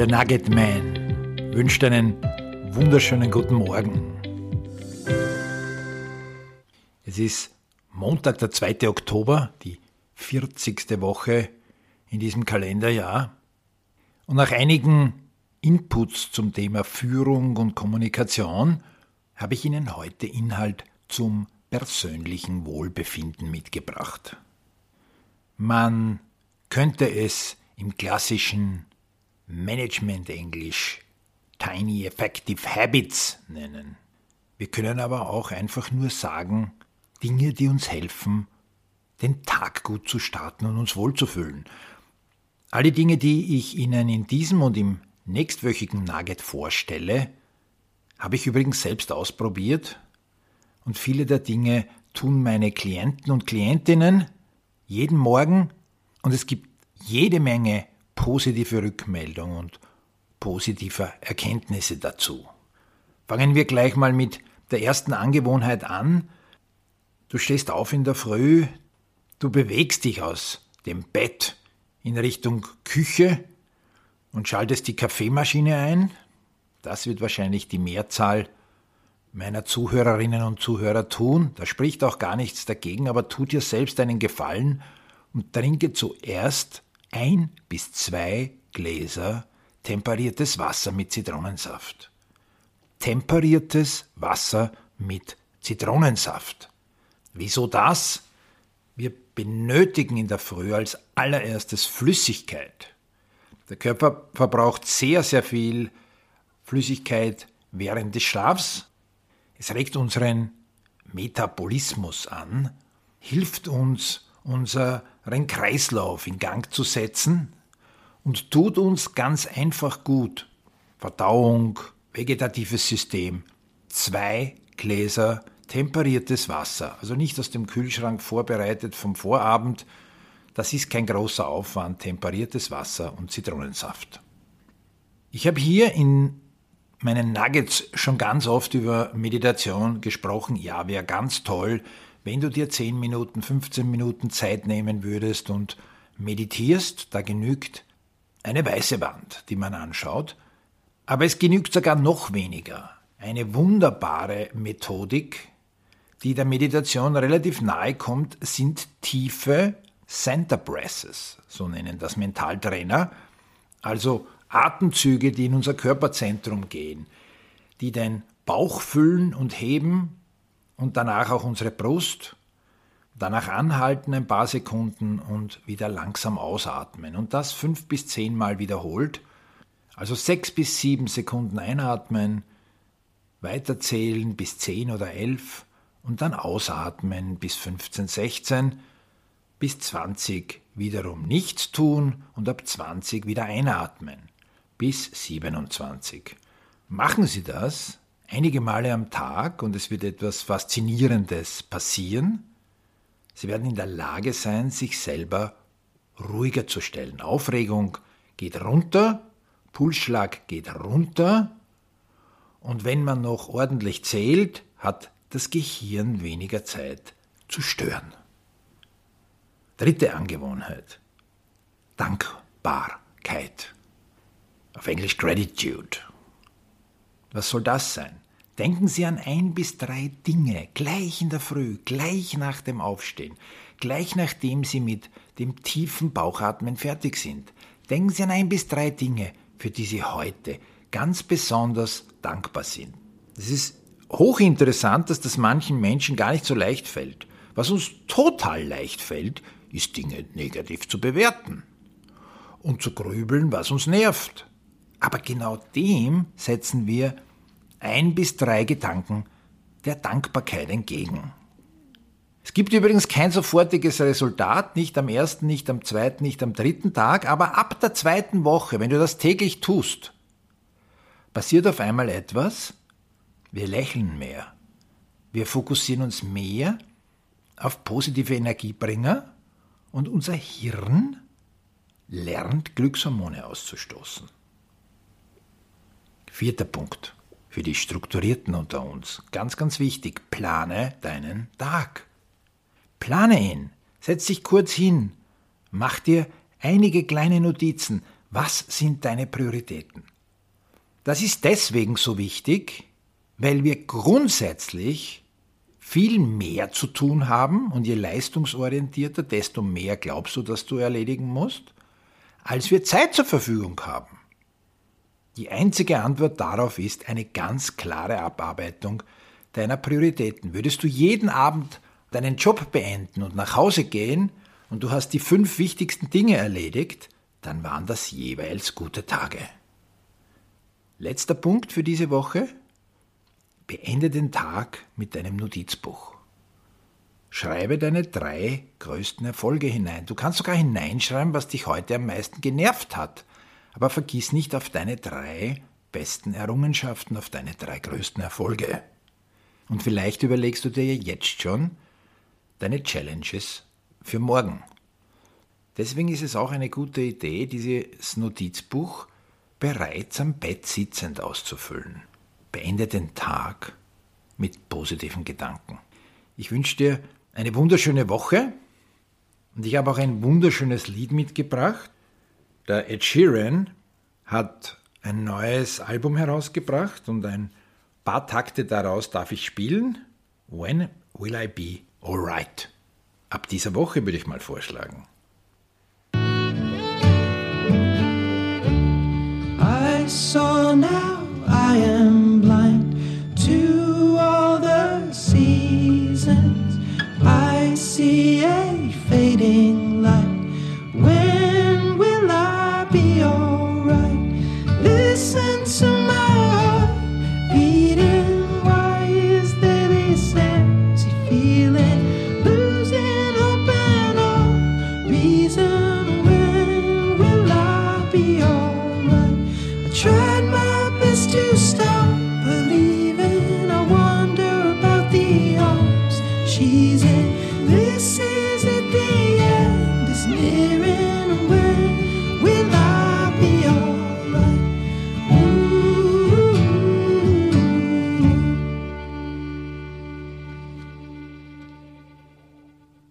der Nugget Man, wünscht einen wunderschönen guten Morgen. Es ist Montag, der 2. Oktober, die 40. Woche in diesem Kalenderjahr. Und nach einigen Inputs zum Thema Führung und Kommunikation habe ich Ihnen heute Inhalt zum persönlichen Wohlbefinden mitgebracht. Man könnte es im klassischen Management-Englisch Tiny Effective Habits nennen. Wir können aber auch einfach nur sagen, Dinge, die uns helfen, den Tag gut zu starten und uns wohlzufühlen. Alle Dinge, die ich Ihnen in diesem und im nächstwöchigen Nugget vorstelle, habe ich übrigens selbst ausprobiert und viele der Dinge tun meine Klienten und Klientinnen jeden Morgen und es gibt jede Menge positive Rückmeldungen und positiver Erkenntnisse dazu. Fangen wir gleich mal mit der ersten Angewohnheit an. Du stehst auf in der Früh, du bewegst dich aus dem Bett in Richtung Küche und schaltest die Kaffeemaschine ein. Das wird wahrscheinlich die Mehrzahl meiner Zuhörerinnen und Zuhörer tun. Da spricht auch gar nichts dagegen, aber tu dir selbst einen Gefallen und trinke zuerst ein bis zwei Gläser temperiertes Wasser mit Zitronensaft. Temperiertes Wasser mit Zitronensaft. Wieso das? Wir benötigen in der Früh als allererstes Flüssigkeit. Der Körper verbraucht sehr, sehr viel Flüssigkeit während des Schlafs. Es regt unseren Metabolismus an, hilft uns, unseren Kreislauf in Gang zu setzen und tut uns ganz einfach gut. Verdauung, vegetatives System. Zwei Gläser temperiertes Wasser, also nicht aus dem Kühlschrank vorbereitet vom Vorabend. Das ist kein großer Aufwand, temperiertes Wasser und Zitronensaft. Ich habe hier in meinen Nuggets schon ganz oft über Meditation gesprochen. Ja, wäre ganz toll, wenn du dir 10 Minuten, 15 Minuten Zeit nehmen würdest und meditierst. Da genügt eine weiße Wand, die man anschaut. Aber es genügt sogar noch weniger. Eine wunderbare Methodik, die der Meditation relativ nahe kommt, sind tiefe Center Breaths, so nennen das Mentaltrainer, also Atemzüge, die in unser Körperzentrum gehen, die den Bauch füllen und heben und danach auch unsere Brust, danach anhalten ein paar Sekunden und wieder langsam ausatmen. Und das fünf bis zehnmal wiederholt, also sechs bis sieben Sekunden einatmen, weiterzählen bis zehn oder elf und dann ausatmen bis 15, 16, bis 20 wiederum nichts tun und ab 20 wieder einatmen bis 27. Machen Sie das einige Male am Tag und es wird etwas Faszinierendes passieren. Sie werden in der Lage sein, sich selber ruhiger zu stellen. Aufregung geht runter, Pulsschlag geht runter und wenn man noch ordentlich zählt, hat das Gehirn weniger Zeit zu stören. Dritte Angewohnheit. Dankbarkeit. Auf Englisch Gratitude. Was soll das sein? Denken Sie an ein bis drei Dinge gleich in der Früh, gleich nach dem Aufstehen, gleich nachdem Sie mit dem tiefen Bauchatmen fertig sind. Denken Sie an ein bis drei Dinge, für die Sie heute ganz besonders dankbar sind. Das ist hochinteressant, dass das manchen Menschen gar nicht so leicht fällt. Was uns total leicht fällt, ist Dinge negativ zu bewerten und zu grübeln, was uns nervt. Aber genau dem setzen wir ein bis drei Gedanken der Dankbarkeit entgegen. Es gibt übrigens kein sofortiges Resultat, nicht am ersten, nicht am zweiten, nicht am dritten Tag, aber ab der zweiten Woche, wenn du das täglich tust, passiert auf einmal etwas, wir lächeln mehr. Wir fokussieren uns mehr auf positive Energiebringer und unser Hirn lernt Glückshormone auszustoßen. Vierter Punkt für die Strukturierten unter uns. Ganz, ganz wichtig. Plane deinen Tag. Plane ihn. Setz dich kurz hin. Mach dir einige kleine Notizen. Was sind deine Prioritäten? Das ist deswegen so wichtig, weil wir grundsätzlich viel mehr zu tun haben und je leistungsorientierter, desto mehr glaubst du, dass du erledigen musst, als wir Zeit zur Verfügung haben. Die einzige Antwort darauf ist eine ganz klare Abarbeitung deiner Prioritäten. Würdest du jeden Abend deinen Job beenden und nach Hause gehen und du hast die fünf wichtigsten Dinge erledigt, dann waren das jeweils gute Tage. Letzter Punkt für diese Woche. Beende den Tag mit deinem Notizbuch. Schreibe deine drei größten Erfolge hinein. Du kannst sogar hineinschreiben, was dich heute am meisten genervt hat. Aber vergiss nicht auf deine drei besten Errungenschaften, auf deine drei größten Erfolge. Und vielleicht überlegst du dir jetzt schon deine Challenges für morgen. Deswegen ist es auch eine gute Idee, dieses Notizbuch bereits am Bett sitzend auszufüllen. Beende den Tag mit positiven Gedanken. Ich wünsche dir eine wunderschöne Woche und ich habe auch ein wunderschönes Lied mitgebracht. Der Ed Sheeran hat ein neues Album herausgebracht und ein paar Takte daraus darf ich spielen. When will I be alright? Ab dieser Woche würde ich mal vorschlagen. I saw now